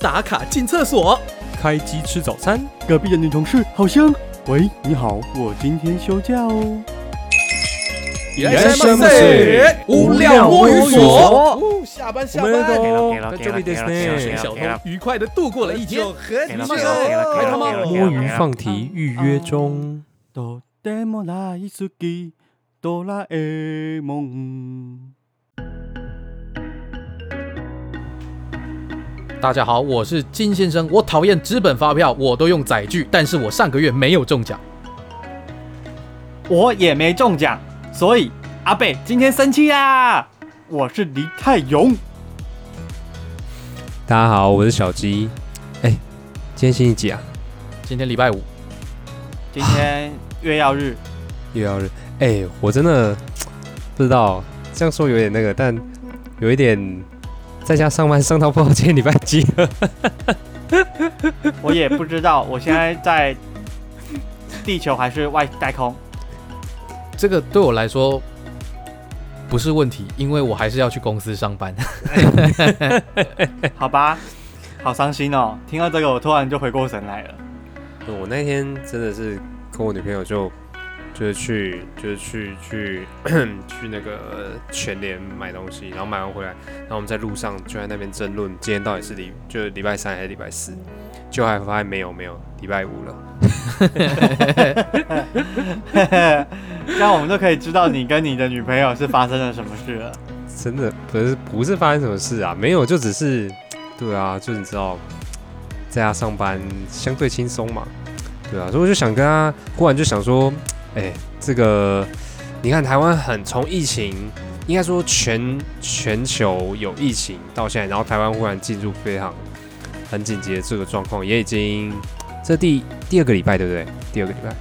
打卡进厕所，开机吃早餐，隔壁的女同事好香。喂，你好，我今天休假哦。いらっしゃいませ无聊摸鱼所。哦下班下班，在这里ですね。小偷愉快的度过了一天，很那棒个开他妈摸鱼放题预约中。とても大 大家好，我是金先生。我讨厌纸本发票，我都用载具，但是我上个月没有中奖。我也没中奖，所以阿贝今天生气啦。我是黎泰勇，大家好，我是小鸡。哎，今天星期几啊？今天礼拜五，今天月曜日，月曜日。哎，我真的不知道，这样说有点那个，但有一点在家上班上到不知道今天礼拜几了。我也不知道，我现在在地球还是外太空。这个对我来说不是问题，因为我还是要去公司上班。好吧，好伤心哦！听到这个，我突然就回过神来了。我那天真的是跟我女朋友就就是去就是去去 去那个全联买东西，然后买完回来，然后我们在路上就在那边争论今天到底是礼就是礼拜三还是礼拜四，就还发现没有没有礼拜五了。这样我们就可以知道你跟你的女朋友是发生了什么事了。真的不是不是发生什么事啊，没有就只是对啊，就是你知道在家上班相对轻松嘛，对啊，所以我就想跟他忽然就想说，哎、这个你看台湾很从疫情，应该说全全球有疫情到现在，然后台湾忽然进入非常很紧急的这个状况，也已经这第第二个礼拜对不对？第二个礼拜，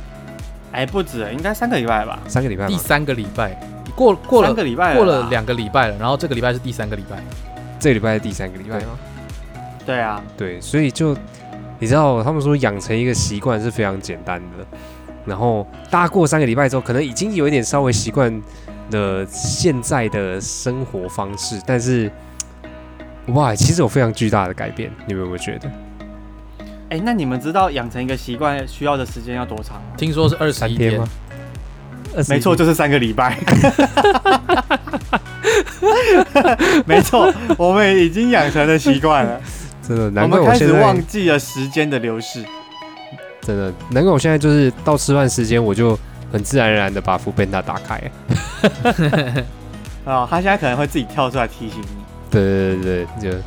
哎，不止，应该三个礼拜吧？三个礼拜吗第三个礼拜过过了三个礼拜过了两个礼拜了，然后这个礼拜是第三个礼拜。这个礼拜是第三个礼拜吗？对啊，对，所以就你知道，他们说养成一个习惯是非常简单的。然后大家过三个礼拜之后，可能已经有一点稍微习惯了现在的生活方式，但是哇，其实有非常巨大的改变，你们有没有觉得？哎，那你们知道养成一个习惯需要的时间要多长吗？听说是二十一天三天吗？？没错，就是三个礼拜。没错，我们已经养成了习惯了，真的，我难怪们开始我现在忘记了时间的流逝。真的，难怪我现在就是到吃饭时间，我就很自然而然的把副 beta 打开。啊、他现在可能会自己跳出来提醒你。对对对对，就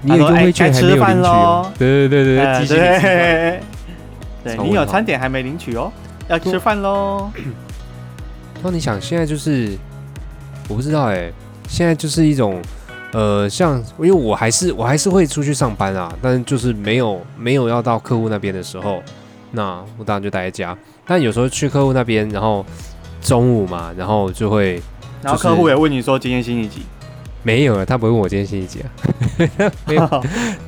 你他说哎有优惠券该吃饭还没有领取哦。对对对对，呃提醒你。对，对你有餐点还没领取哦，要吃饭喽。那你想，现在就是我不知道哎、现在就是一种呃，像因为我还是我还是会出去上班啊，但是就是没有没有要到客户那边的时候，那我当然就待在家。但有时候去客户那边，然后中午嘛，然后就会就是然后客户也问你说今天星期几，没有啊，他不会问我今天星期几啊。没 有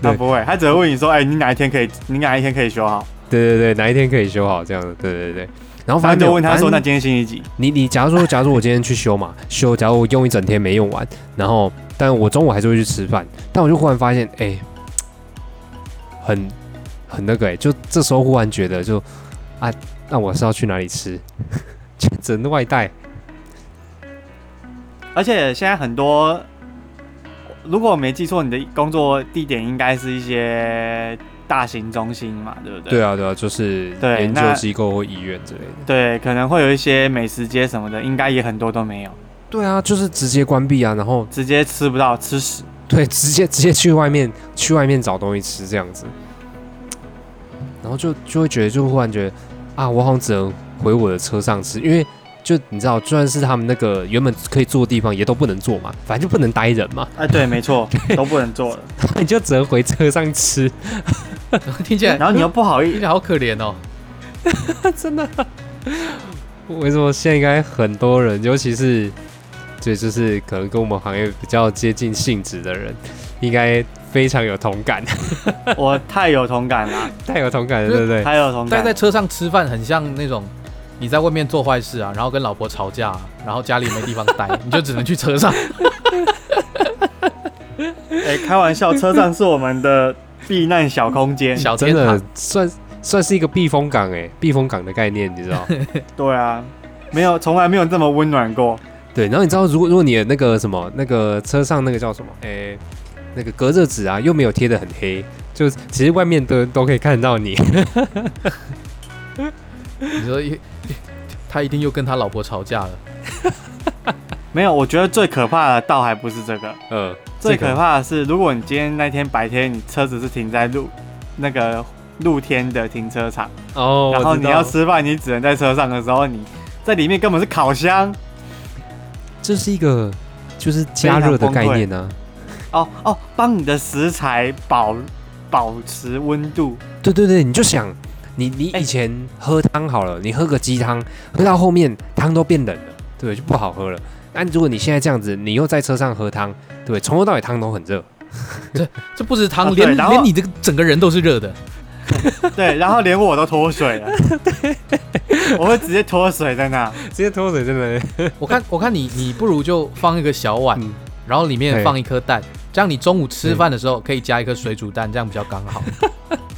他不会，他只会问你说，哎，你哪一天可以，你哪一天可以修好？对对对，哪一天可以修好这样的？对对对。然后反反正正就问他说，那今天星期几？你你假如说，假如我今天去修嘛，修，假如我用一整天没用完，然后但我中午还是会去吃饭，但我就忽然发现，哎、很很那个哎、就这时候忽然觉得就啊，那我是要去哪里吃？就只能外带。而且现在很多，如果我没记错，你的工作地点应该是一些大型中心嘛，对不对？对啊对啊，就是研究机构或医院之类的。对，可能会有一些美食街什么的，应该也很多都没有，对啊，就是直接关闭啊，然后直接吃不到，吃屎。对，直接直接去外面去外面找东西吃这样子，然后就就会觉得，就忽然觉得啊，我好像只能回我的车上吃，因为就你知道，就算是他们那个原本可以坐的地方，也都不能坐嘛，反正就不能待人嘛，哎，对，没错，都不能坐了。你就只能回车上吃，听起来然后你又不好意思好可怜哦。真的。为什么现在应该很多人，尤其是对，就是可能跟我们行业比较接近性质的人，应该非常有同感，我太有同感了，太有同感了，对不对？太有同感。但在车上吃饭很像那种你在外面做坏事啊，然后跟老婆吵架、然后家里没地方待，你就只能去车上。哎、开玩笑，车上是我们的避难小空间。真的小天堂，算算是一个避风港哎，避风港的概念，你知道？对啊，没有，从来没有这么温暖过。对，然后你知道，如果如果你的那个什么，那个车上那个叫什么，诶，那个隔热纸啊，又没有贴的很黑，就其实外面的人都可以看到你。你说一他一定又跟他老婆吵架了。没有，我觉得最可怕的倒还不是这个，呃，最可怕的是，如果你今天那天白天你车子是停在路那个露天的停车场，哦，然后你要吃饭，你只能在车上的时候，你在里面根本是烤箱。这是一个就是加热的概念呢、哦哦，帮你的食材保保持温度。对对对，你就想，你你哎以前喝汤好了，你喝个鸡汤，喝到后面汤都变冷了，对，就不好喝了。但如果你现在这样子，你又在车上喝汤，对，从头到尾汤都很热。这不止汤，连连你这个整个人都是热的。对，然后连我都脱水了，我会直接脱水在那。直接脱水真的，我看我看你你不如就放一个小碗，嗯然后里面放一颗蛋，这样你中午吃饭的时候可以加一颗水煮蛋，这样比较刚好。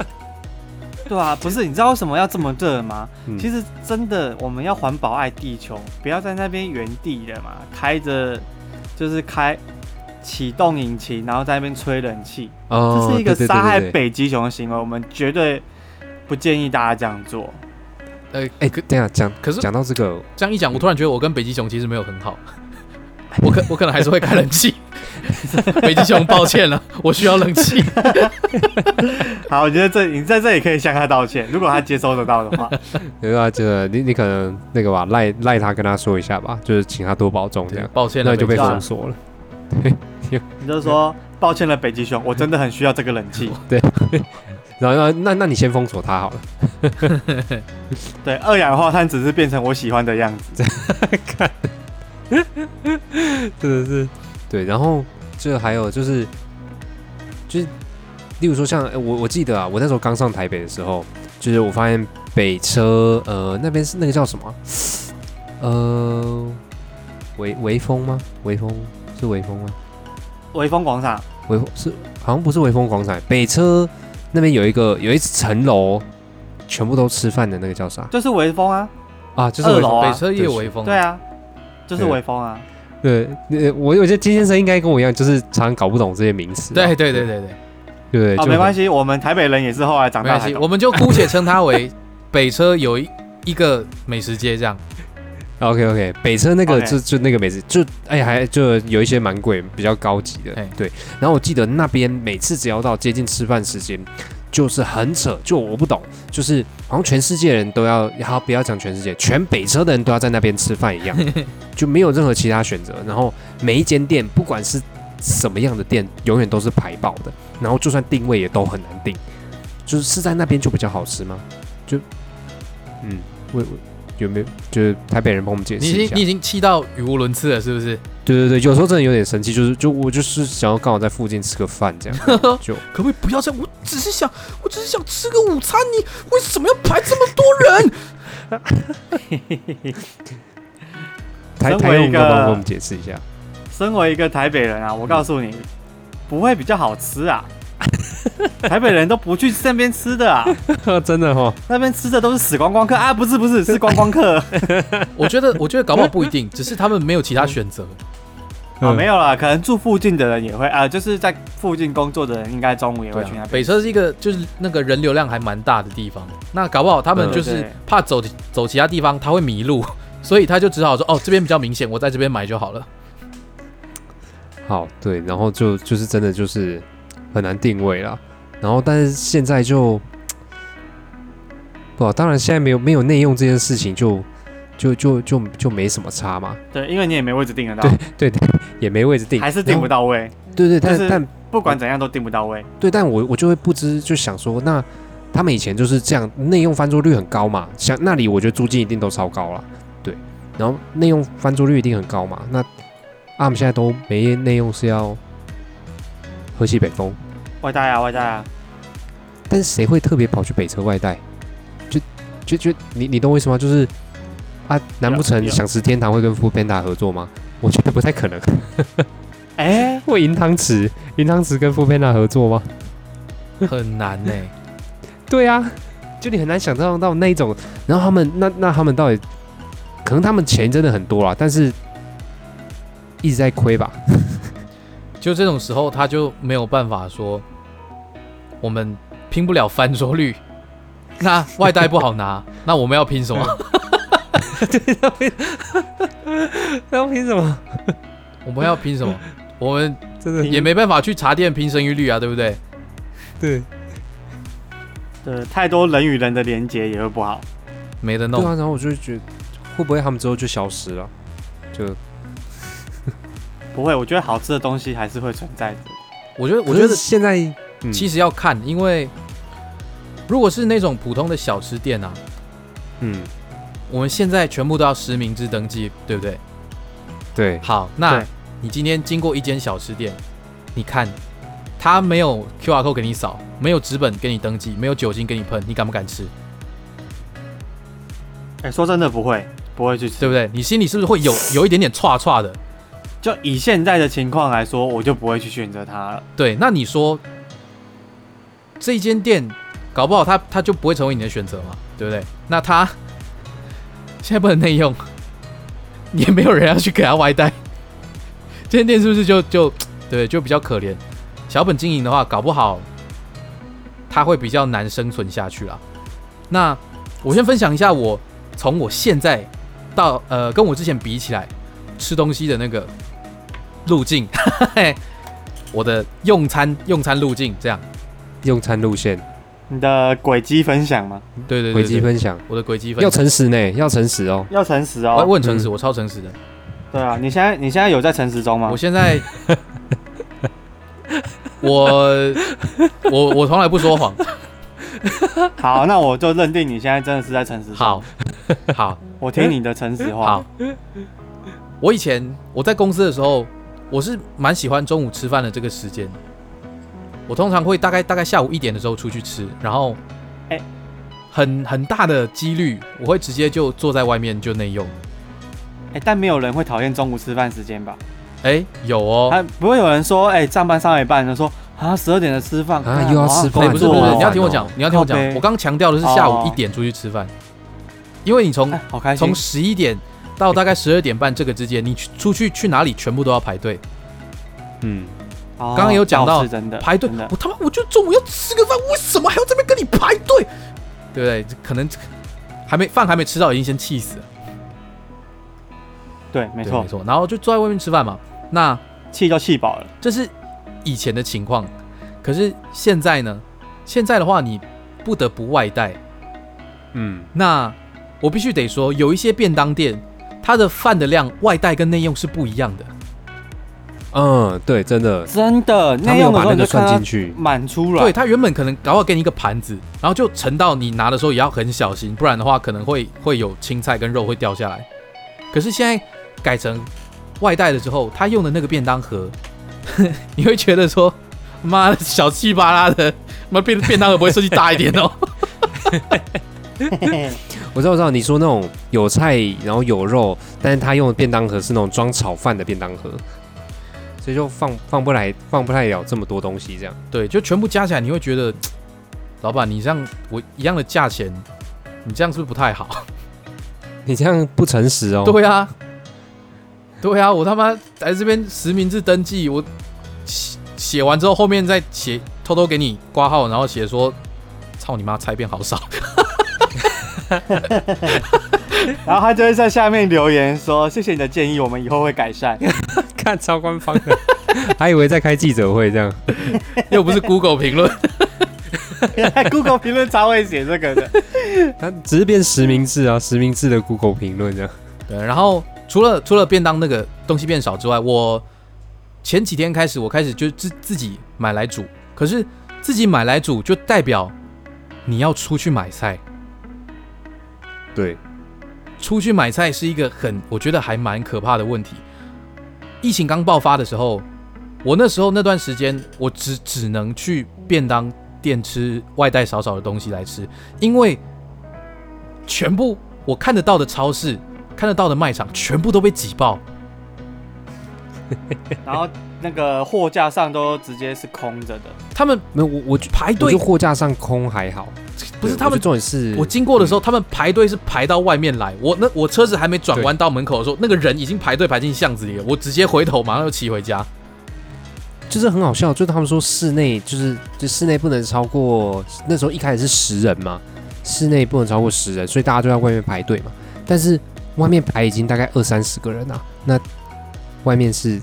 对啊，不是，你知道为什么要这么热吗？嗯其实真的，我们要环保爱地球，不要在那边原地的嘛，开着就是开启动引擎，然后在那边吹冷气，哦这是一个杀害北极熊的行为，我们绝对不建议大家这样做。呃，哎，可等下讲可是讲到这个，这样一讲，我突然觉得我跟北极熊其实没有很好。我可我可能还是会开冷气。北极熊，抱歉了，我需要冷气。好，我觉得这你在这里可以向他道歉，如果他接收得到的话。对啊，这个你你可能那个吧，赖赖他跟他说一下吧，就是请他多保重这样，抱歉了，那就被封锁了。你就说抱歉了，北极熊，我真的很需要这个冷气。对然后那那那你先封锁他好了。对，二氧化碳只是变成我喜欢的样子。真的是对，然后这还有就是就是，例如说像呃我我记得啊，我那时候刚上台北的时候，就是我发现北车呃那边是那个叫什么呃微微风吗？微风是微风吗？微风广场，微风是好像不是微风广场，北车那边有一个有一层楼，全部都吃饭的那个叫啥就是微风啊，啊？就是微风二楼啊北车也有微风。对，啊，就是微风啊。对，呃我我觉得金先生应该跟我一样，就是常常搞不懂这些名词啊。对对对对对，对对，哦，没关系，我们台北人也是后来长没关系，大才。我们就姑且称它为北车有一一个美食街这样。OK OK，北车那个就就那个美食，就哎还就有一些蛮贵，比较高级的。对，然后我记得那边每次只要到接近吃饭时间，就是很扯，就我不懂，就是好像全世界人都要，好不要讲全世界，全北车的人都要在那边吃饭一样，就没有任何其他选择。然后每一间店，不管是什么样的店，永远都是排爆的，然后就算定位也都很难定，就是是在那边就比较好吃吗？就嗯，我我有没有就是台北人帮我们解释一下你已经你？已经气到语无伦次了，是不是？对对对，有时候真的有点生气，就是就我就是想要刚好在附近吃个饭这样，就可不可以不要这样？我只是想，我只是想吃个午餐，你为什么要排这么多人？台身为一台用都帮我们解释一下。身为一个台北人啊，我告诉你，不会比较好吃啊。台北人都不去那边吃的啊，真的哈、哦，那边吃的都是死观光客。啊，不是不是 是观光客。我觉得，我觉得搞不好不一定，只是他们没有其他选择。哦，没有啦，可能住附近的人也会啊，就是在附近工作的人，应该中午也会去那边。北车是一个就是那个人流量还蛮大的地方，那搞不好他们嗯。就是怕走走其他地方他会迷路，所以他就只好说哦这边比较明显，我在这边买就好了。好对，然后就就是真的就是很难定位啦。然后但是现在就 不，当然现在没有没有内用这件事情就，就就就就没什么差嘛，对，因为你也没位置定得到，对对 也没位置定，还是定不到。位，对对，但、就是但不管怎样都定不到位。对，但我我就会不知就想说，那他们以前就是这样，内用翻桌率很高嘛，像那里我觉得租金一定都超高了，对，然后内用翻桌率一定很高嘛，那啊我们现在都没内用是要喝西北风，外带啊，外带啊，但是谁会特别跑去北车外带？就就就你你懂我意思吗？就是啊，难不成想吃天堂会跟富 Panda 合作吗？我觉得不太可能。哎、会银汤匙，银汤匙跟富 Panda 合作吗？很难呢、对啊，就你很难想象到那一种，然后他们那那他们到底，可能他们钱真的很多啦，但是一直在亏吧？就这种时候，他就没有办法说，我们拼不了翻桌率，那外带不好拿，那我们要拼什么？对，要拼什么？我们要拼什么？我们真的也没办法去茶店拼生育率啊，对不对？对对，太多人与人的连接也会不好。没得弄。对啊，然后我就觉得会不会他们之后就消失了？就不会，我觉得好吃的东西还是会存在的。我觉得，我我觉得现在嗯其实要看，因为如果是那种普通的小吃店啊，嗯我们现在全部都要实名制登记，对不对？对好，那你今天经过一间小吃店，你看他没有 QR code 给你扫，没有纸本给你登记，没有酒精给你喷，你敢不敢吃？哎、说真的不会，不会去吃。对不对？你心里是不是会有有一点点歘歘的？就以现在的情况来说，我就不会去选择它了。对，那你说这间店搞不好它它就不会成为你的选择嘛，对不对？那它现在不能内用，也没有人要去给它外带，这间店是不是就就对就比较可怜？小本经营的话，搞不好它会比较难生存下去啦。那我先分享一下我从我现在到呃跟我之前比起来吃东西的那个路径，我的用餐用餐路径这样，用餐路线你的轨迹分享吗？对对对轨迹分享我的轨迹分要诚实呢，要诚实哦。要诚实我哦。我很诚实，嗯我超诚实的。对啊，你现在你现在有在诚实中吗我？现在，我我我从来不说谎。好，那我就认定你现在真的是在诚实中。好，，好，我听你的诚实话。好。我以前我在公司的时候，我是蛮喜欢中午吃饭的这个时间。我通常会大概大概下午一点的时候出去吃，然后，哎很很大的几率我会直接就坐在外面就内用。哎、但没有人会讨厌中午吃饭时间吧？哎，有哦，还不会有人说，哎、上班上一半就说啊，十二点的吃饭啊又要吃饭哎，不是不是，你要听我讲你要听我讲我刚强调的是下午哦一点出去吃饭，因为你从哎，好开心从。十一点到大概十二点半这个之间，你去出去去哪里全部都要排队，嗯，刚刚刚有讲到排队。我他妈我就中午要吃个饭，为什么还要这边跟你排队？对不对？可能还没饭还没吃到，已经先气死了。对，没错没，错。然后就坐在外面吃饭嘛。那气就气饱了。这是以前的情况，可是现在呢？现在的话，你不得不外带。嗯，那我必须得说，有一些便当店，它的饭的量外带跟内用是不一样的。嗯，对，真的，真的，他没有把那个算进去。满出来。对，它原本可能搞好给你一个盘子，然后就盛到你拿的时候也要很小心，不然的话可能会会有青菜跟肉会掉下来。可是现在改成外带了之后，他用的那个便当盒，你会觉得说，妈的小气巴拉的，妈便便当盒不会设计大一点哦？我知道，我知道，你说那种有菜，然后有肉，但是他用的便当盒是那种装炒饭的便当盒，所以就放放不来，放不太了这么多东西，这样。对，就全部加起来，你会觉得，老板你这样我一样的价钱，你这样是不是不太好？你这样不诚实哦。对啊，对啊，我他妈在这边实名制登记，我写写完之后，后面再写偷偷给你挂号，然后写说，操你妈，菜变好少。然后他就会在下面留言说：“谢谢你的建议，我们以后会改善。看超官方的，还以为在开记者会这样。又不是 Google 评论，”原来 Google 评论超会写这个的。他只是变实名制啊，实名制的 Google 评论这样。对，然后除了除了便当那个东西变少之外，我前几天开始，我开始就自自己买来煮，可是自己买来煮就代表你要出去买菜。对，出去买菜是一个很，我觉得还蛮可怕的问题。疫情刚爆发的时候，我那时候那段时间，我只只能去便当店吃外带少少的东西来吃，因为全部我看得到的超市、看得到的卖场全部都被挤爆。然后那个货架上都直接是空着的。他们没有我我觉排队货架上空还好，不是他们。重点是我经过的时候，他们排队是排到外面来。我那我车子还没转弯到门口的时候，那个人已经排队排进巷子里了。我直接回头，马上就骑回家。就是很好笑，就是他们说室内就是就室内不能超过那时候一开始是十人嘛，室内不能超过十人，所以大家都在外面排队嘛。但是外面排已经大概二三十个人啊，那外面是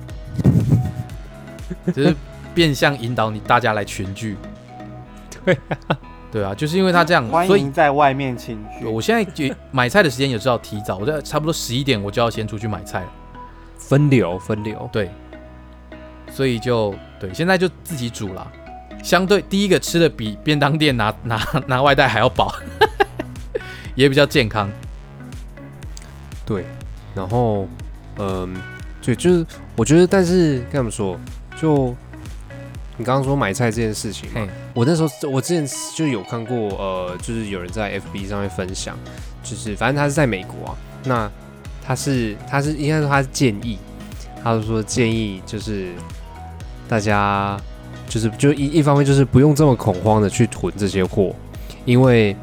就是变相引导你大家来群聚。对对啊，就是因为他这样，欢所以迎在外面群聚。我现在就买菜的时间也知道提早，我在差不多十一点我就要先出去买菜了。分流分流，对，所以就对，现在就自己煮了。相对第一个吃的比便当店拿拿拿外带还要饱，也比较健康。对，然后嗯，对，就是我觉得，但是该怎么说，就你刚刚说买菜这件事情嘛，我那时候我之前就有看过，呃，就是有人在 FB 上面分享，就是反正他是在美国啊，那他是他是应该说他是建议，他就说建议就是大家就是就一一方面就是不用这么恐慌的去囤这些货，因为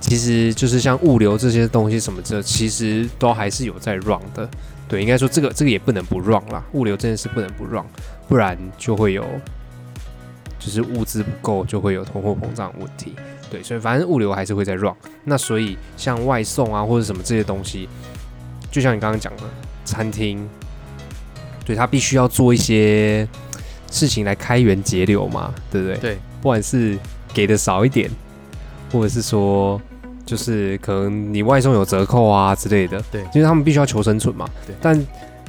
其实就是像物流这些东西什么这，其实都还是有在 run 的。对，应该说这个这个也不能不 run 啦，物流这件事不能不 run，不然就会有就是物资不够，就会有通货膨胀问题。对，所以反正物流还是会在 run。那所以像外送啊或者什么这些东西，就像你刚刚讲的，餐厅，对他必须要做一些事情来开源节流嘛，对不对？对，不管是给的少一点，或者是说，就是可能你外送有折扣啊之类的，对因为他们必须要求生存嘛。对但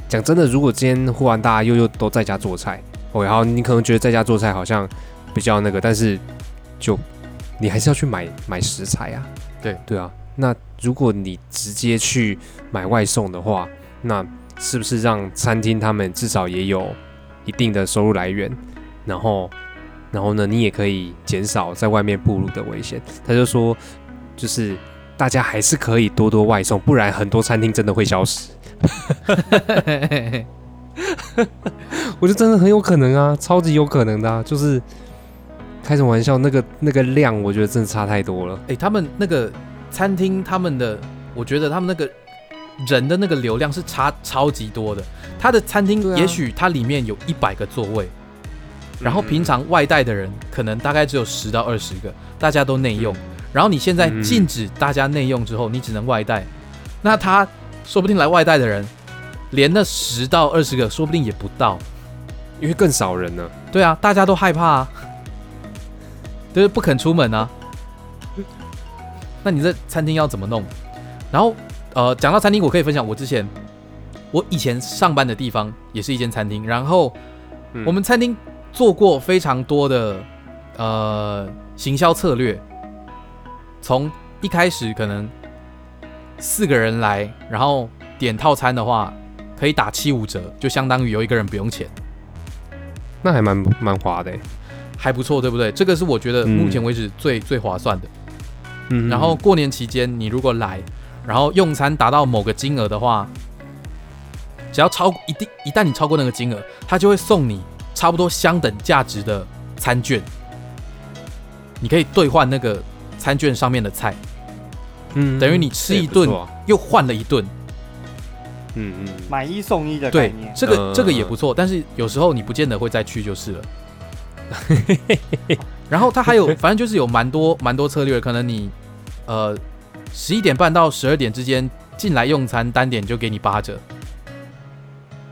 讲真的，如果今天忽然大家又又都在家做菜，OK，好，你可能觉得在家做菜好像比较那个，但是就你还是要去买买食材啊。对对啊，那如果你直接去买外送的话，那是不是让餐厅他们至少也有一定的收入来源？然后，然后呢，你也可以减少在外面暴露的危险。他就说，就是大家还是可以多多外送，不然很多餐厅真的会消失。我觉得真的很有可能啊，超级有可能的、啊，就是开什么玩笑，那个那个量，我觉得真的差太多了。哎、他们那个餐厅，他们的，我觉得他们那个人的那个流量是差超级多的。他的餐厅也许它里面有一百个座位，然后嗯平常外带的人可能大概只有十到二十个，大家都内用。然后你现在嗯禁止大家内用之后，你只能外带，那他说不定来外带的人，连那十到二十个说不定也不到。因为更少人了。对啊，大家都害怕啊，就是不肯出门啊。那你这餐厅要怎么弄？然后呃，讲到餐厅，我可以分享我之前我以前上班的地方也是一间餐厅，然后嗯我们餐厅做过非常多的呃行销策略，从一开始可能四个人来，然后点套餐的话可以打七五折，就相当于有一个人不用钱。那还蛮蛮划的欸。还不错，对不对？这个是我觉得嗯目前为止最、最划算的。嗯然后过年期间，你如果来，然后用餐达到某个金额的话，只要超一定一旦你超过那个金额，他就会送你差不多相等价值的餐券，你可以兑换那个餐券上面的菜，嗯等于你吃一顿又换了一顿。嗯嗯，买一送一的概对念，，这个、嗯这个也不错，但是有时候你不见得会再去就是了。然后它还有，反正就是有蛮多蛮多策略，可能你呃十一点半到十二点之间进来用餐，单点就给你八折，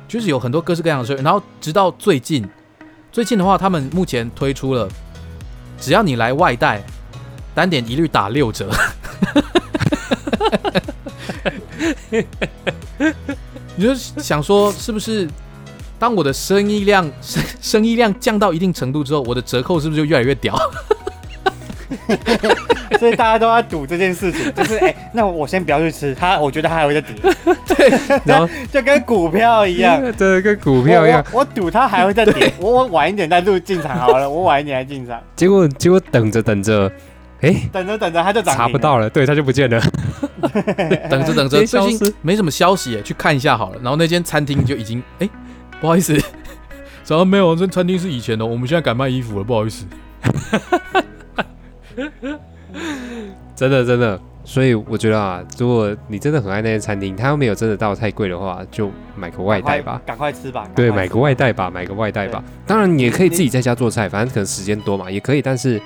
就是有很多各式各样的策略。然后直到最近，最近的话，他们目前推出了，只要你来外带，单点一律打六折。你就想说，是不是当我的生意量生 生意量降到一定程度之后，我的折扣是不是就越来越屌？所以大家都在赌这件事情，就是哎、那我先不要去吃，它我觉得它还会再跌，然后就跟股票一样。对，跟股票一样，我赌它还会再跌，我我晚一点再入进场好了，我晚一点再进场，结果结果等着等着，哎，等着等着它就涨查不。到了，对，它就不见了。等 着等着，最近没什么消息耶，去看一下好了。然后那间餐厅就已经哎、不好意思，早上没有，这餐厅是以前的，我们现在改卖衣服了，不好意思。真的真的，所以我觉得啊，如果你真的很爱那间餐厅，它又没有真的到太贵的话，就买个外带吧。赶快吃吧。对，买个外带吧，买个外带吧。当然，你也可以自己在家做菜，反正可能时间多嘛，也可以，但是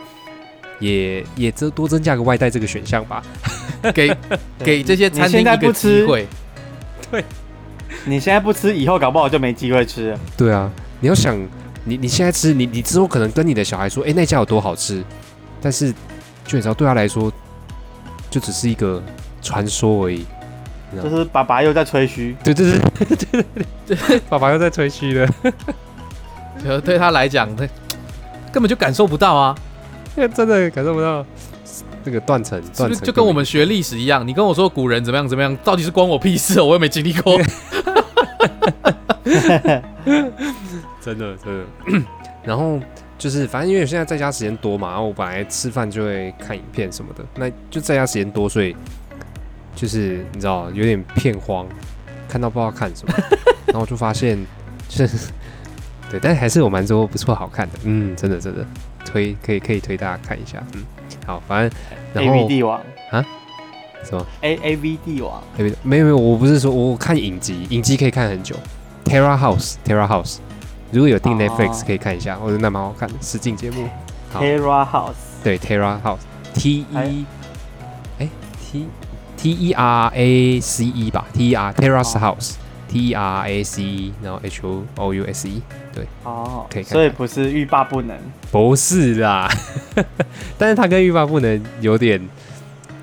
也也增多增加个外带这个选项吧。给 给这些餐你现在厅一个机不吃会。你现在不吃，以后搞不好就没机会吃了。对啊，你要想，你你现在吃，你你之后可能跟你的小孩说，哎、那家有多好吃，但是就你知道，对他来说，就只是一个传说而已。就是爸爸又在吹嘘，对对对对对对，爸爸又在吹嘘了，呃，对他来讲，他根本就感受不到啊，真的感受不到那个断层，是断层不是就跟我们学历史一样？你跟我说古人怎么样怎么样，到底是关我屁事哦？我又没经历过。真的真的。然后就是，反正因为现在在家时间多嘛，然后我本来吃饭就会看影片什么的，那就在家时间多，所以就是你知道有点片荒，看到不知道看什么，然后我就发现就是对，但还是有蛮多不错好看的，嗯，真的真的推可以可以推大家看一下，嗯，好，反正然 A V 后帝王什么？A A V 帝王，没有没有没有，我不是说我看影集，影集可以看很久，Terra House Terra House，如果有订哦。Netflix 可以看一下，我觉得那蛮好看的，实境节目。Terra House，对，Terra House，T 还 E，哎，T T E R A C E 吧，T E R Terrace 哦 E R A C E，然后 H O O U S E，对哦可以，看所以不是欲罢不能。不是啦，但是它跟欲罢不能有点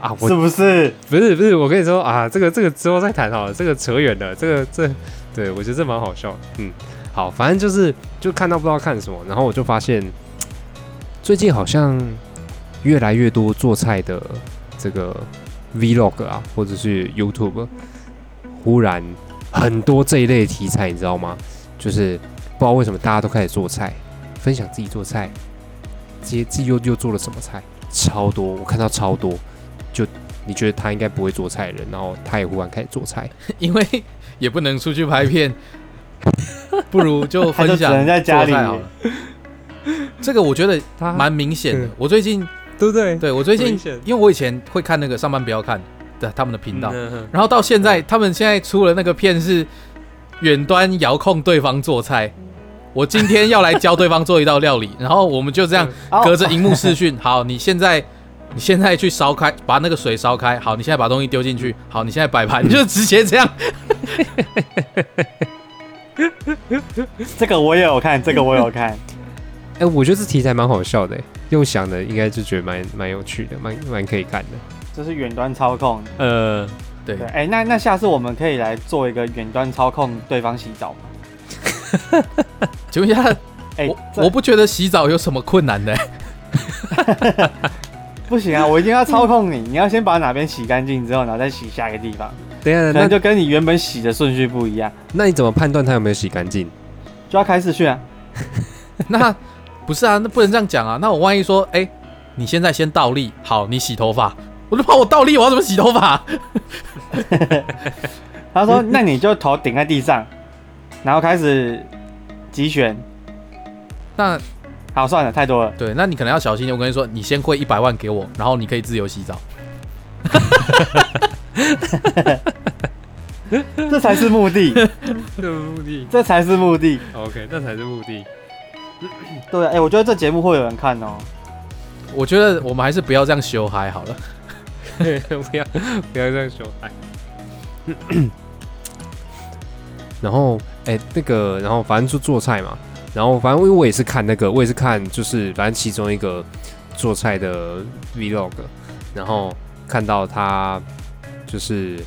啊，我是不是？不是不是，我跟你说啊，这个这个之后再谈好了，这个扯远了，这个这对我觉得这蛮好笑的，嗯，好，反正就是就看到不知道看什么，然后我就发现最近好像越来越多做菜的这个 Vlog 啊，或者是 YouTube，忽然很多这一类题材，你知道吗？就是不知道为什么大家都开始做菜，分享自己做菜，自己自己又又做了什么菜，超多，我看到超多。就你觉得他应该不会做菜的人，然后他也忽然开始做菜，因为也不能出去拍片，不如就分享在家里做菜好了。这个我觉得他蛮明显的嗯。我最近对不对？对我最近，因为我以前会看那个上班不要看的他们的频道，嗯然后到现在他们现在出了那个片是远端遥控对方做菜。我今天要来教对方做一道料理，然后我们就这样哦隔着荧幕视讯。好，你现在你现在去烧开，把那个水烧开。好，你现在把东西丢进去。好，你现在摆盘，你 就直接这样。这个我也有看，这个我有看。哎、我觉得这题材蛮好笑的，用想的应该就觉得蛮蛮有趣的，蛮蛮可以看的。这是远端操控。呃，对对，，哎、那那下次我们可以来做一个远端操控对方洗澡吗？请问一下，哎、我我不觉得洗澡有什么困难的、不行啊，我一定要操控你，你要先把哪边洗干净之后，然后再洗下一个地方，等一下，那可能就跟你原本洗的顺序不一样，那你怎么判断他有没有洗干净？就要开视讯啊。那不是啊，那不能这样讲啊。那我万一说，哎、你现在先倒立，好，你洗头发，我就怕我倒立，我要怎么洗头发？他说：“那你就头顶在地上，然后开始集选。那好，算了，太多了。对，那你可能要小心。我跟你说，你先汇一百万给我，然后你可以自由洗澡。这才是目的，这是目的。这才是目的。OK，这才是目的。对，哎、我觉得这节目会有人看哦。我觉得我们还是不要这样修嗨好了。不要不要这样说。哎，然后哎、那个，然后反正就做菜嘛，然后反正因为我也是看那个，我也是看就是反正其中一个做菜的 vlog，然后看到他就是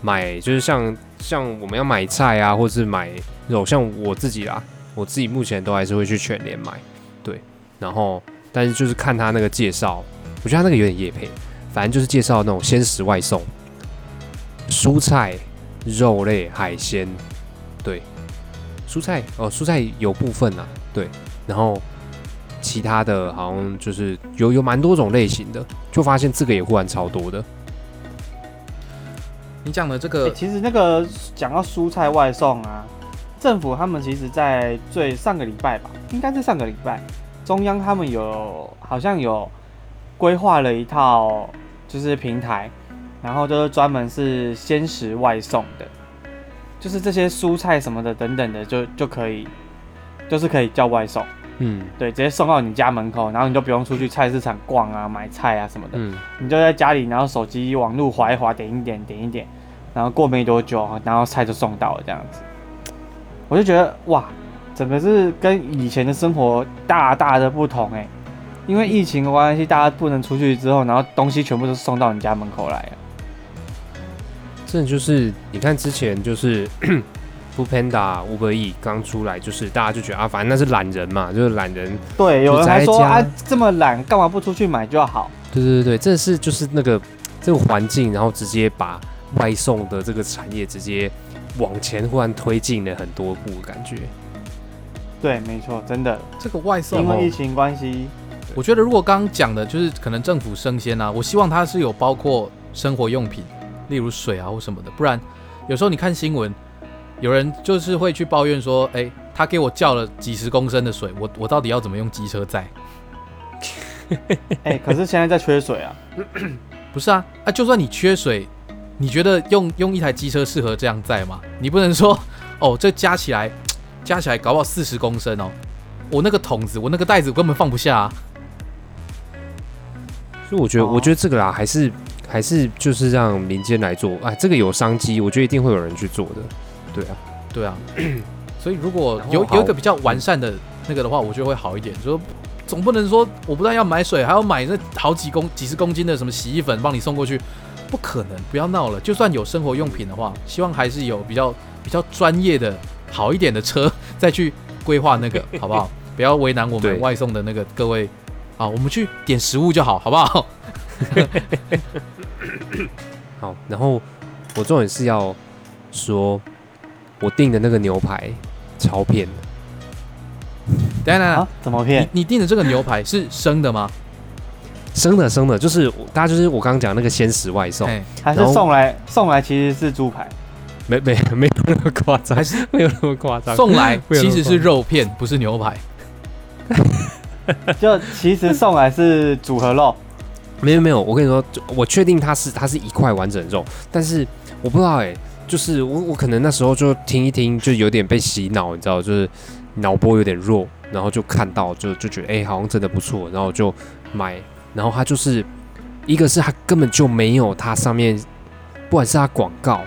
买，就是像像我们要买菜啊，或者是买肉，像我自己啦，我自己目前都还是会去全联买，对，然后但是就是看他那个介绍，我觉得他那个有点夜配。反正就是介绍那种鲜食外送，蔬菜、肉类、海鲜，对，蔬菜哦，蔬菜有部分啊，对，然后其他的好像就是有有蛮多种类型的，就发现这个也忽然超多的，你讲的这哎、个，其实那个讲到蔬菜外送啊，政府他们其实，在最上个礼拜吧，应该是上个礼拜，中央他们有好像有规划了一套就是平台，然后就是专门是鲜食外送的，就是这些蔬菜什么的等等的就就可以，就是可以叫外送，嗯对，直接送到你家门口，然后你就不用出去菜市场逛啊买菜啊什么的，嗯，你就在家里，然后手机网路滑一滑，点一点，点一点，然后过没多久，然后菜就送到了这样子。我就觉得哇，整个是跟以前的生活大大的不同哎、因为疫情的关系，大家不能出去之后，然后东西全部都送到你家门口来了。真的就是你看之前就是 Food Panda、Uber E 刚出来，就是大家就觉得啊，反正那是懒人嘛，就是懒人。对，有人还说啊，这么懒，干嘛不出去买就好？对对对对，这是就是那个 这个环境，然后直接把外送的这个产业直接往前忽然推进了很多步，感觉。对，没错，真的，这个外送哦因为疫情关系，我觉得如果刚刚讲的就是可能政府生鲜啊，我希望它是有包括生活用品，例如水啊或什么的，不然有时候你看新闻，有人就是会去抱怨说，哎、他给我叫了几十公升的水，我我到底要怎么用机车载？哎、可是现在在缺水啊。不是啊，啊，就算你缺水，你觉得用用一台机车适合这样载吗？你不能说，哦，这加起来加起来搞不好四十公升哦，我那个桶子，我那个袋子我根本放不下、啊。所以我觉得，哦我觉得这个啦，还是还是就是让民间来做，哎，这个有商机，我觉得一定会有人去做的。对啊，对啊，所以如果有有一个比较完善的那个的话，我觉得会好一点。就说总不能说我不但要买水，还要买那好几公几十公斤的什么洗衣粉帮你送过去，不可能！不要闹了。就算有生活用品的话，希望还是有比较比较专业的好一点的车 再去规划那个，好不好？不要为难我们外送的那个各位啊，我们去点食物就好，好不好？好，然后我重点是要说，我订的那个牛排超骗的，等下等下啊，怎么骗你？你订的这个牛排是生的吗？生的生的，就是大家就是我刚刚讲那个鲜食外送，哎，还是送来送来其实是猪排？没没没有那么夸张，还是没有那么夸张，送来其实是肉片，不是牛排。就其实送来是组合肉，没有没有，我跟你说，我确定它是它是一块完整肉，但是我不知道哎、就是我我可能那时候就听一听，就有点被洗脑，你知道，就是脑波有点弱，然后就看到就就觉得哎、好像真的不错，然后就买，然后它就是一个是它根本就没有它上面，不管是它广告，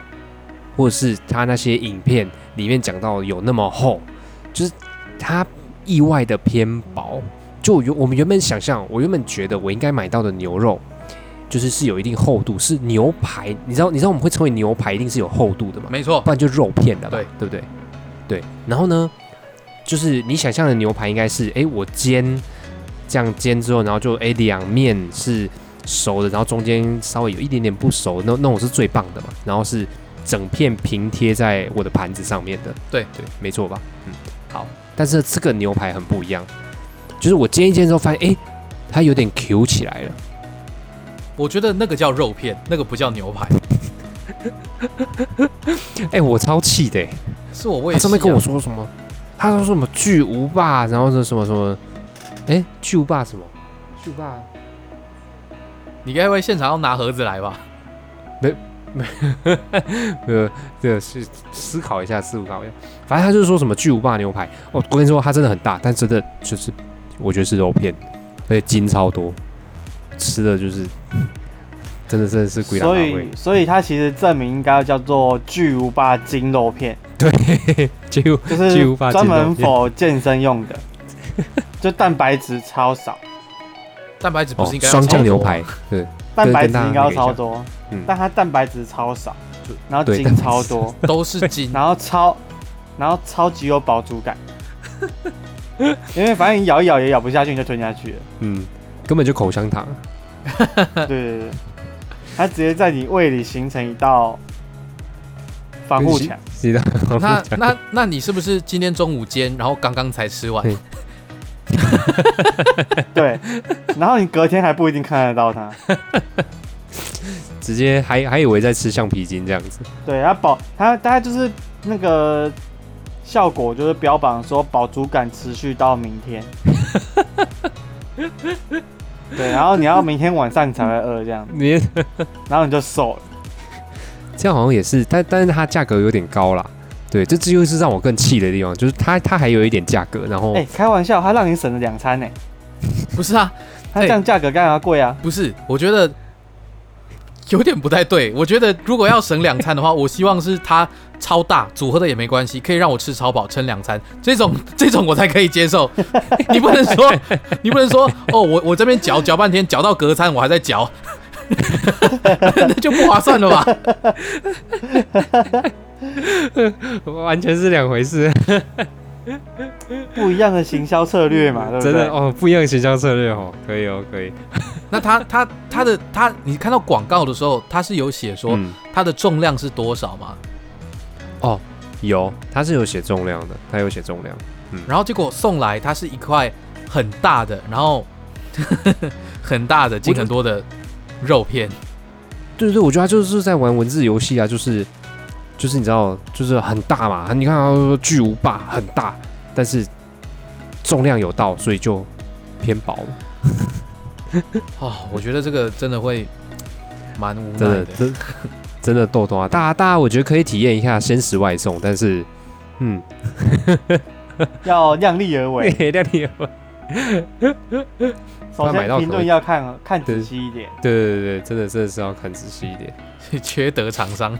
或者是它那些影片里面讲到有那么厚，就是它意外的偏薄。就原我们原本想象，我原本觉得我应该买到的牛肉，就是是有一定厚度，是牛排。你知道，你知道我们会称为牛排，一定是有厚度的嘛？没错不，然就肉片的嘛，对对不对？对。然后呢，就是你想象的牛排应该是，哎，我煎这样煎之后，然后就哎两面是熟的，然后中间稍微有一点点不熟，那那种是最棒的嘛。然后是整片平贴在我的盘子上面的，对对，没错吧？嗯，好。但是这个牛排很不一样，就是我煎一煎之后发现，哎，它有点 Q 起来了。我觉得那个叫肉片，那个不叫牛排。哎，我超气的、欸。是我我也他上面跟我说什么？他说什么巨无霸，然后是什么什么？哎，巨无霸什么？巨无霸你该不会现场要拿盒子来吧？没。没呃，这个是思考一下，思考一下。反正他就是说什么巨无霸牛排。哦，我跟你说，它真的很大，但真的就是我觉得是肉片，而且筋超多，吃的就是真的真的是鬼打所以。所以它其实证明应该叫做巨无霸筋肉片，对，巨就巨无霸是专门否健身用的，就蛋白质超少，蛋白质不哦是应该要双酱牛排，对，蛋白质应该超多嗯，但它蛋白质超少，然后筋超多，都是筋。然后超，然后超级有饱足感，因为反正你咬一咬也咬不下去，你就吞下去了。嗯，根本就口香糖。对对对，它直接在你胃里形成一道防护墙。是的，那那那你是不是今天中午煎，然后刚刚才吃完？对 对，然后你隔天还不一定看得到它。直接还还以为在吃橡皮筋这样子。对，它保它大概就是那个效果就是标榜说饱足感持续到明天。对，然后你要明天晚上你才会饿这样，你然后你就瘦了。这样好像也是，但但是它价格有点高啦。对，这这就是让我更气的地方，就是它它还有一点价格，然后哎、开玩笑，它让你省了两餐呢、不是啊，它这样价格干嘛贵啊？不是，我觉得有点不太对。我觉得如果要省两餐的话，我希望是它超大，组合的也没关系，可以让我吃超饱，撑两餐，这种 这种我才可以接受。你不能说，你不能说，哦，我我这边嚼嚼半天，嚼到隔餐我还在嚼，那就不划算了吧？完全是两回事，不一样的行销策略嘛，对不对？真的哦，不一样的行销策略哦，可以哦，可以。那他他他的他，你看到广告的时候，他是有写说嗯，它的重量是多少吗？哦，有，它是有写重量的，它有写重量。然后结果送来，它是一块很大的，然后 很大的进很多的肉片。对对对，我觉得他就是在玩文字游戏啊，就是就是你知道，就是很大嘛，你看他说巨无霸很大，但是重量有到，所以就偏薄，哦，我觉得这个真的会蛮无奈的。真的真真的豆豆啊！大家大家，我觉得可以体验一下鲜食外送，但是嗯，要量力而为。亮点，首买到先评论要看看仔细一点。对对对对，真的真的是要看仔细一点。缺德厂商。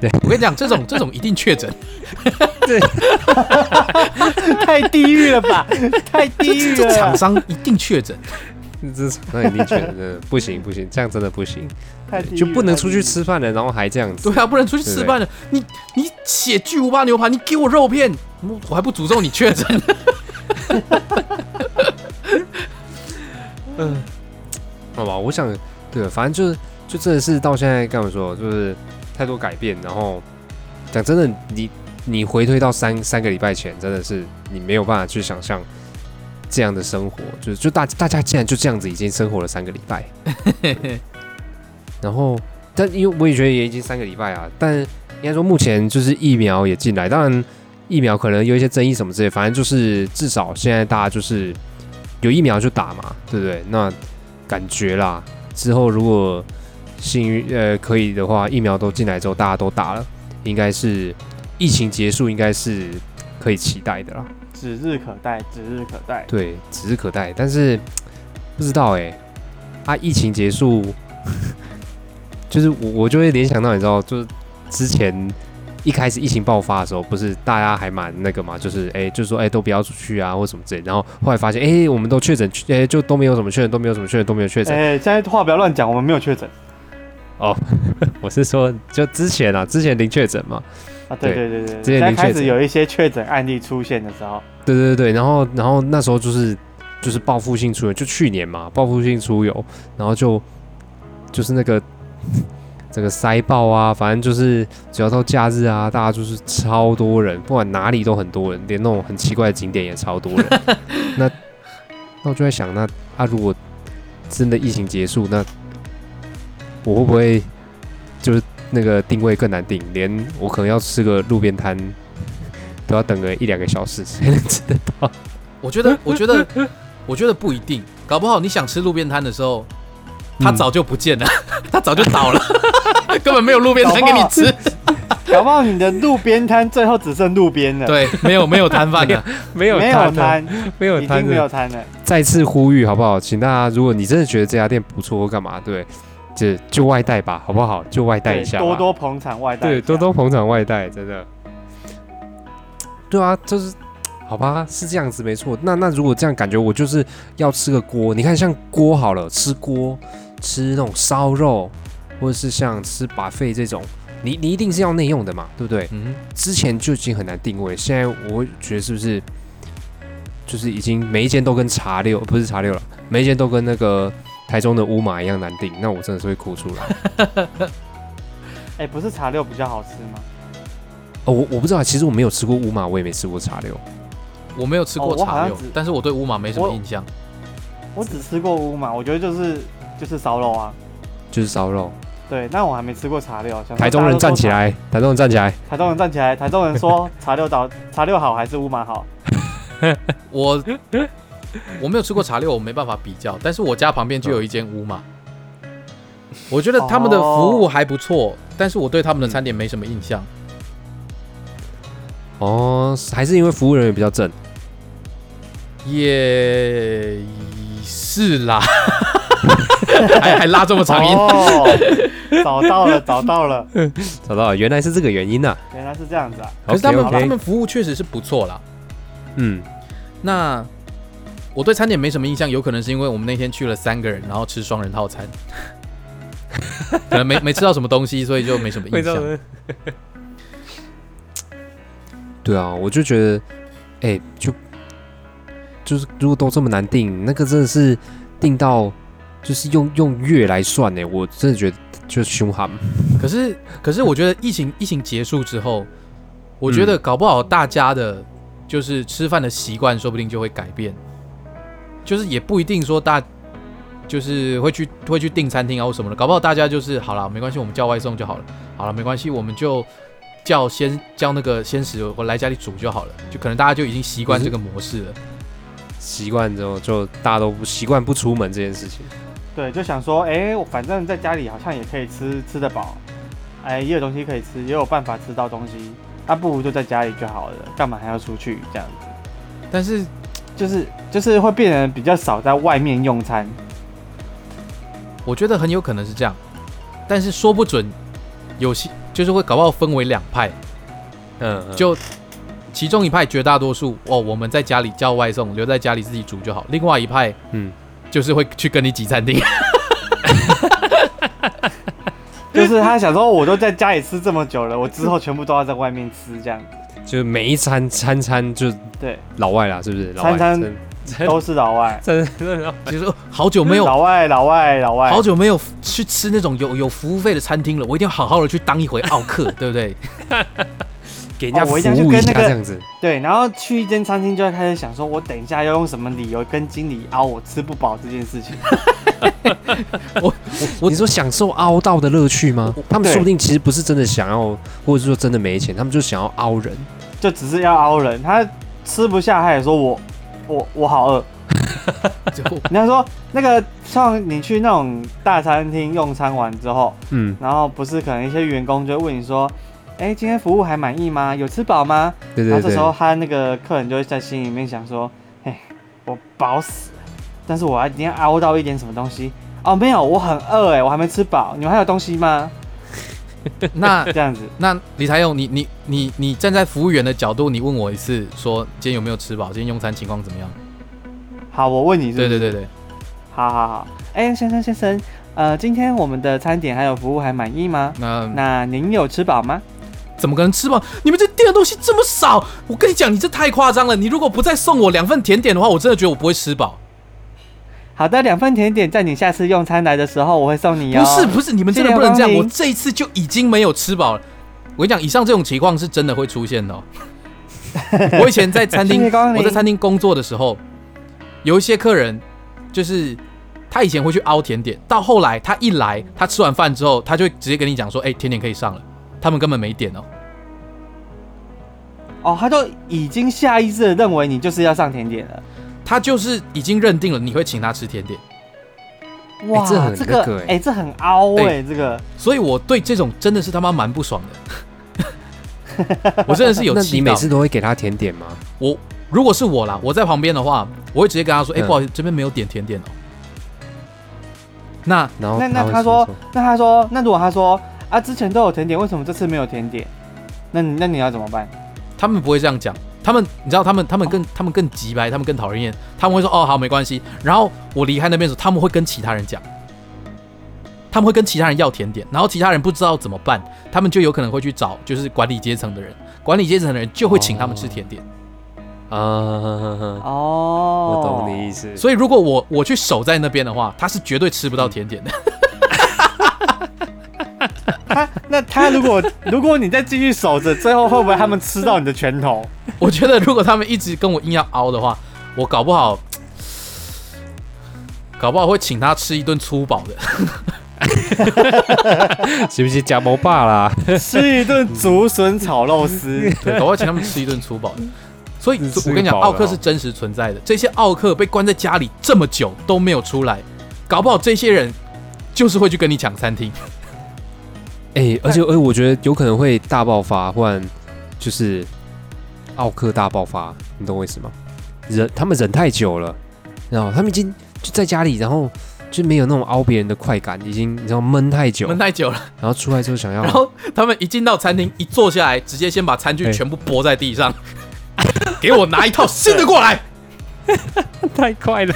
对我跟你讲，这种这种一定确诊，太地狱了吧，太地狱这厂，商一定确诊。这那一定确诊不行不行，这样真的不行，太地狱了就不能出去。吃饭了，然后还这样子。对啊，不能出去吃饭了。你你写巨无霸牛排，你给我肉片，我我还不诅咒你确诊。嗯，好吧，我想，对，反正就是，就真的是到现在，跟我说，就是太多改变，然后讲真的，你你回推到三三个礼拜前，真的是你没有办法去想象这样的生活，就是就大大家竟然就这样子已经生活了三个礼拜，然后，但因为我也觉得也已经三个礼拜啊，但应该说目前就是疫苗也进来，当然疫苗可能有一些争议什么之类，反正就是至少现在大家就是有疫苗就打嘛，对不对？那感觉啦，之后如果幸运呃可以的话，疫苗都进来之后大家都打了，应该是疫情结束，应该是可以期待的啦。指日可待，指日可待。对，指日可待，但是不知道哎、啊，疫情结束，就是我我就会联想到，你知道，就是之前一开始疫情爆发的时候，不是大家还蛮那个嘛，就是哎、就是说哎、都不要出去啊，或什么之类，然后后来发现哎、我们都确诊，哎、就都没有什么确诊，都没有什么确诊，都没有确诊。哎、现在话不要乱讲，我们没有确诊 我是说，就之前啊，之前零确诊嘛，啊。对对对对对，之前零确诊开始有一些确诊案例出现的时候，对对对对，然后然后那时候就是就是报复性出游，就去年嘛，报复性出游，然后就就是那个 这个塞爆啊，反正就是只要到假日啊，大家就是超多人，不管哪里都很多人，连那种很奇怪的景点也超多人。那那我就在想，那啊如果真的疫情结束，那我会不会就是那个定位更难定，连我可能要吃个路边摊。都要等个一两个小时才能吃得到。我觉得，我觉得，我觉得不一定，搞不好你想吃路边摊的时候，它嗯早就不见了，他早就倒了，根本没有路边摊给你吃。搞不好你的路边摊最后只剩路边了，，对，没有没有摊贩了。没有没有摊没有摊已经没有。摊了。再次呼吁好不好？请大家，如果你真的觉得这家店不错或干嘛，对，就就外带吧，好不好？就外带一下，多多捧场外带对，多多捧场外带，真的。对啊，就是好吧，是这样子没错。那那如果这样感觉，我就是要吃个锅。你看，像锅好了，吃锅，吃那种烧肉，或者是像吃把肺这种，你你一定是要内用的嘛，对不对？嗯，之前就已经很难定位，现在我觉得是不是就是已经每一间都跟茶六不是茶六了，每一间都跟那个台中的乌马一样难定，那我真的是会哭出来。哎、不是茶六比较好吃吗？哦，我我不知道，其实我没有吃过乌马，我也没吃过茶六。我没有吃过茶六但是我对乌马没什么印象。我只吃过乌马，我觉得就是就是烧肉啊，就是烧肉，对，那我还没吃过茶六。想说台中人站起来，台中人站起来。台中人站起来，台中人说茶六岛 茶六好还是乌马好？我 我没有吃过茶六，我没办法比较。但是我家旁边就有一间屋嘛，我觉得他们的服务还不错，但是我对他们的餐点没什么印象。哦，还是因为服务人员比较正。也是啦，还还拉这么长音。哦，找到了，找到了，找到了，原来是这个原因呐、原来是这样子啊！可是他们 OK，OK 他们服务确实是不错啦。嗯，那我对餐点没什么印象，有可能是因为我们那天去了三个人，然后吃双人套餐，可能没没吃到什么东西，所以就没什么印象。对啊，我就觉得，哎、就就是如果都这么难定，那个真的是定到就是用用月来算呢，我真的觉得就是凶悍。可是可是我觉得疫情疫情结束之后，我觉得搞不好大家的就是吃饭的习惯，说不定就会改变，就是也不一定说大。就是会去会去订餐厅啊或什么的，搞不好大家就是好了，没关系，我们叫外送就好了。好了，没关系，我们就叫先叫那个鲜食，我来家里煮就好了。就可能大家就已经习惯这个模式了。习惯之后，就大家都不习惯不出门这件事情。对，就想说，哎、我反正在家里好像也可以吃吃得饱，哎，也有东西可以吃，也有办法吃到东西，那、不如就在家里就好了，干嘛还要出去这样子？但是就是就是会变得比较少在外面用餐。我觉得很有可能是这样，但是说不准，有些就是会搞不好分为两派，嗯，嗯就其中一派绝大多数哦，我们在家里叫外送，留在家里自己煮就好；另外一派嗯，就是会去跟你挤餐厅。就是他想说，我都在家里吃这么久了，我之后全部都要在外面吃，这样子。就每一餐餐餐就对，老外啦，是不是？老外餐餐 都是老外，真 真的其实好久没有老外，老外，老外，好久没有去吃那种有有服务费的餐厅了，我一定要好好的去当一回奥客，对不对？给人家服哦我一定要去务一下跟那个这样子。对，然后去一间餐厅就会开始想说，我等一下要用什么理由跟经理凹我吃不饱这件事情。我我你说享受凹到的乐趣吗？他们对说不定其实不是真的想要，或者是说真的没钱，他们就想要凹人。就只是要凹人，他吃不下，他也说我我我好饿。人家说那个像你去那种大餐厅用餐完之后，嗯，然后不是可能一些员工就会问你说，哎，今天服务还满意吗？有吃饱吗？对对对然后这时。候他那个客人就会在心里面想说，哎，我饱死了，但是我要一定要凹到一点什么东西。哦，没有，我很饿哎，我还没吃饱，你们还有东西吗？那 这样子，那李才勇，你你你你站在服务员的角度，你问我一次，说今天有没有吃饱？今天用餐情况怎么样？好，我问你是是对对对对，好好好，哎、先生先生，呃，今天我们的餐点还有服务还满意吗？那那您有吃饱吗？怎么可能吃饱？你们这店的东西这么少，我跟你讲，你这太夸张了。你如果不再送我两份甜点的话，我真的觉得我不会吃饱。好的，两份甜点，在你下次用餐来的时候我会送你哦。不是不是，你们真的不能这样。我这一次就已经没有吃饱了。我跟你讲，以上这种情况是真的会出现的、哦。我以前在餐厅我在餐厅工作的时候，有一些客人就是他以前会去凹甜点，到后来他一来，他吃完饭之后，他就直接跟你讲说：“哎、甜点可以上了。”他们根本没点哦。哦，他都已经下意识的认为你就是要上甜点了。他就是已经认定了你会请他吃甜点，哇，这很这那个哎这很凹哎、哎这个所以我对这种真的是他妈蛮不爽的。我真的是有那气每次都会给他甜点吗？我如果是我啦，我在旁边的话，我会直接跟他说：“哎、嗯不好意思，这边没有点甜点哦。”那然后那那他说说，那他说，那如果他说啊，之前都有甜点，为什么这次没有甜点？那你那你要怎么办？他们不会这样讲，他们你知道，他们他们更他们更急白，他们更讨人厌，他们会说：“哦，好，没关系。”然后我离开那边的时候，他们会跟其他人讲，他们会跟其他人要甜点，然后其他人不知道怎么办，他们就有可能会去找就是管理阶层的人，管理阶层的人就会请他们吃甜点。啊，我哦，懂你意思。所以如果我我去守在那边的话，他是绝对吃不到甜点的。他那他如果如果你再继续守着，最后会不会他们吃到你的拳头？我觉得如果他们一直跟我硬要凹的话，我搞不好，搞不好会请他吃一顿粗饱的。是不是加毛霸啦？吃一顿竹笋炒肉丝，对，搞不好请他们吃一顿粗饱的。所以我跟你讲，奥克是真实存在的。这些奥克被关在家里这么久都没有出来，搞不好这些人就是会去跟你抢餐厅。哎、而且而且我觉得有可能会大爆发，不然就是奥克大爆发，你懂我意思吗？忍他们忍太久了，然后他们已经就在家里，然后就没有那种凹别人的快感，已经你知道闷太久，闷太久了，然后出来之后想要 然后他们一进到餐厅，一坐下来，直接先把餐具哎全部拨在地上，给我拿一套新的过来。太快了，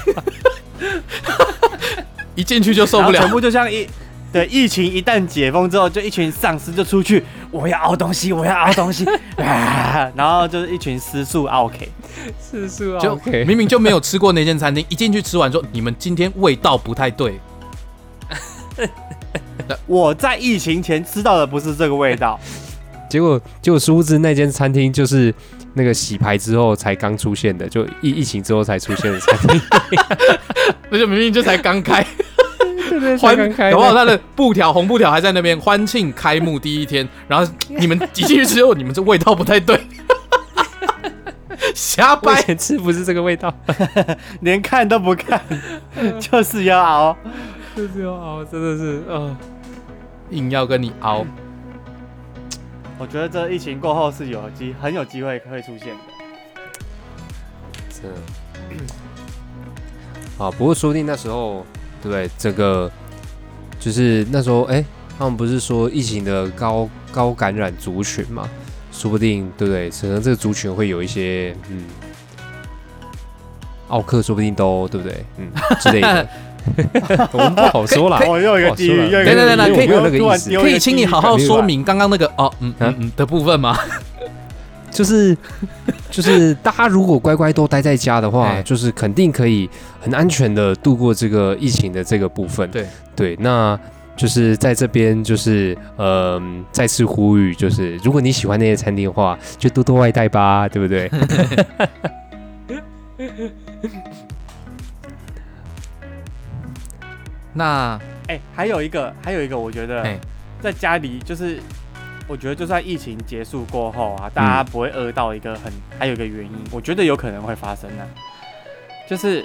一进去就受不了，全部就像一。对，疫情一旦解封之后，就一群丧尸就出去，我要熬东西，我要熬东西，啊，然后就是一群失速 OK，是是就 OK，明明就没有吃过那间餐厅，一进去吃完说你们今天味道不太对，我在疫情前吃到的不是这个味道，结果结果殊不知那间餐厅就是那个洗牌之后才刚出现的，就疫疫情之后才出现的餐厅，那就明明就才刚开，对对欢，刚开搞不好他的布条红布条还在那边欢庆开幕第一天，然后你们挤进去之后，你们这味道不太对，瞎掰。前吃不是这个味道，连看都不看，就是要熬。就是要熬，真的是啊。硬要跟你熬，我觉得这疫情过后是有机很有机会会出现的。真的。啊，不过说不定那时候，对不对？这个就是那时候，哎、他们不是说疫情的高高感染族群嘛？说不定，对不对？可能这个族群会有一些，嗯，奥克说不定都对不对？嗯之类的，我们不好说啦。我又一个地狱，哦说了又一个等等等等可以没有那个意思可以请你好好说明刚刚那个哦嗯嗯啊嗯的部分吗？就是就是大家如果乖乖都待在家的话，哎就是肯定可以很安全的度过这个疫情的这个部分。对对，那就是在这边就是呃再次呼吁，就是如果你喜欢那些餐厅的话，就多多外带吧，对不对？那哎、还有一个，还有一个，我觉得哎在家里就是，我觉得就算疫情结束过后啊，大家不会饿到一个很，还有一个原因，我觉得有可能会发生呢、就是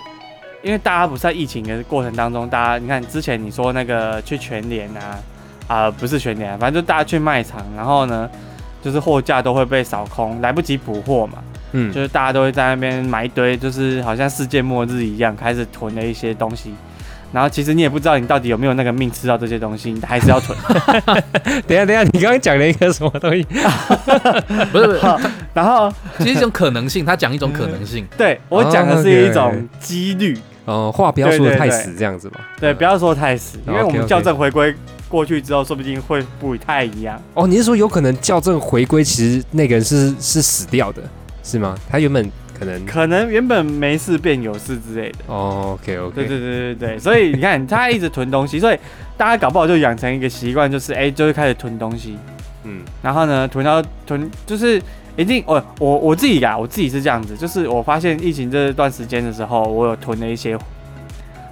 因为大家不是在疫情的过程当中，大家你看之前你说那个去全联啊，啊、不是全联、啊，反正就大家去卖场，然后呢，就是货架都会被扫空，来不及补货嘛，嗯就，是大家都会在那边买一堆，就是好像世界末日一样，开始囤了一些东西。然后其实你也不知道你到底有没有那个命吃到这些东西，你还是要囤。等一下等一下，你刚刚讲了一个什么东西？不是不是，然后其实一种可能性，他讲一种可能性，对我讲的是一种几率，呃，话不要说的太死，这样子嘛。对，不要说太死，因为我们校正回归过去之后，说不定会不太一样。哦，你是说有可能校正回归，其实那个人是是死掉的，是吗？他原本可能。可能原本没事变有事之类的。哦，OK OK，对对对对对，所以你看他一直囤东西，所以大家搞不好就养成一个习惯，就是哎，就会开始囤东西。嗯。然后呢，囤到囤就是一定，我我我自己呀，我自己是这样子，就是我发现疫情这段时间的时候，我有囤了一些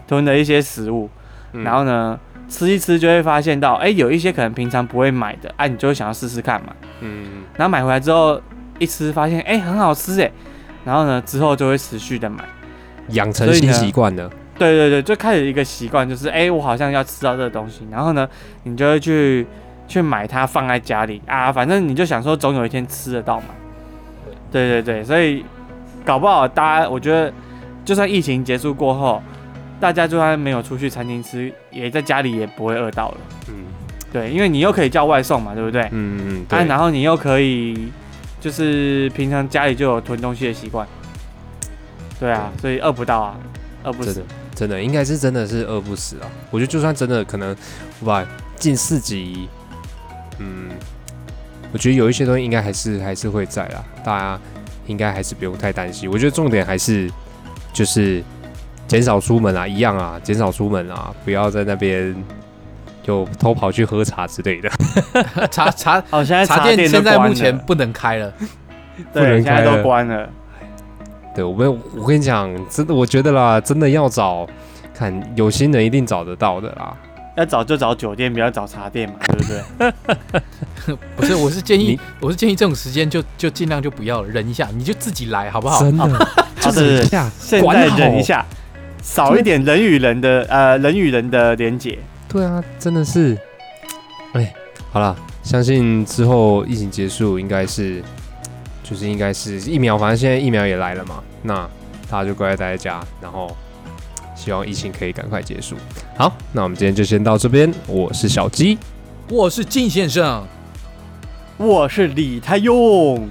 囤了一些食物，嗯。然后呢吃一吃就会发现到，哎，有一些可能平常不会买的，啊，你就会想要试试看嘛。嗯。然后买回来之后一吃，发现哎很好吃哎，然后呢之后就会持续的买。养成新习惯了。对对对，就开始一个习惯，就是哎、我好像要吃到这个东西，然后呢，你就会去去买它放在家里啊，反正你就想说总有一天吃得到嘛。对对对，所以搞不好大家，我觉得就算疫情结束过后，大家就算没有出去餐厅吃，也在家里也不会饿到了。嗯对，因为你又可以叫外送嘛，对不对？嗯嗯，啊，对，然后你又可以就是平常家里就有囤东西的习惯。对啊，所以饿不到啊，饿不死真的。真的应该是真的是饿不死啊！我觉得就算真的可能，我把近四级，嗯，我觉得有一些东西应该还是还是会在啦，大家应该还是不用太担心。我觉得重点还是就是减少出门啊，一样啊，减少出门啊，不要在那边就偷跑去喝茶之类的。茶茶哦，现在茶店现在目前不能开了，对，现在都关了。对我们，我跟你讲，真的，我觉得啦，真的要找，看有心人一定找得到的啦。要找就找酒店，不要找茶店嘛，对不对？不是，我是建议，我是建议这种时间就就尽量就不要了，忍一下，你就自己来，好不好？真的，就是一下，现在忍一下，少一点人与人的呃人与人的连结。对啊，真的是，哎，好了，相信之后疫情结束，应该是，就是应该是疫苗，反正现在疫苗也来了嘛，那大家就乖乖待在家，然后希望疫情可以赶快结束。好，那我们今天就先到这边，我是小鸡，我是靳先生，我是李太用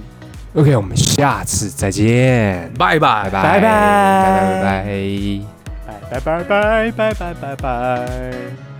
，OK，我们下次再见，拜拜。拜拜。拜拜。拜拜拜拜。拜拜拜拜拜拜拜拜。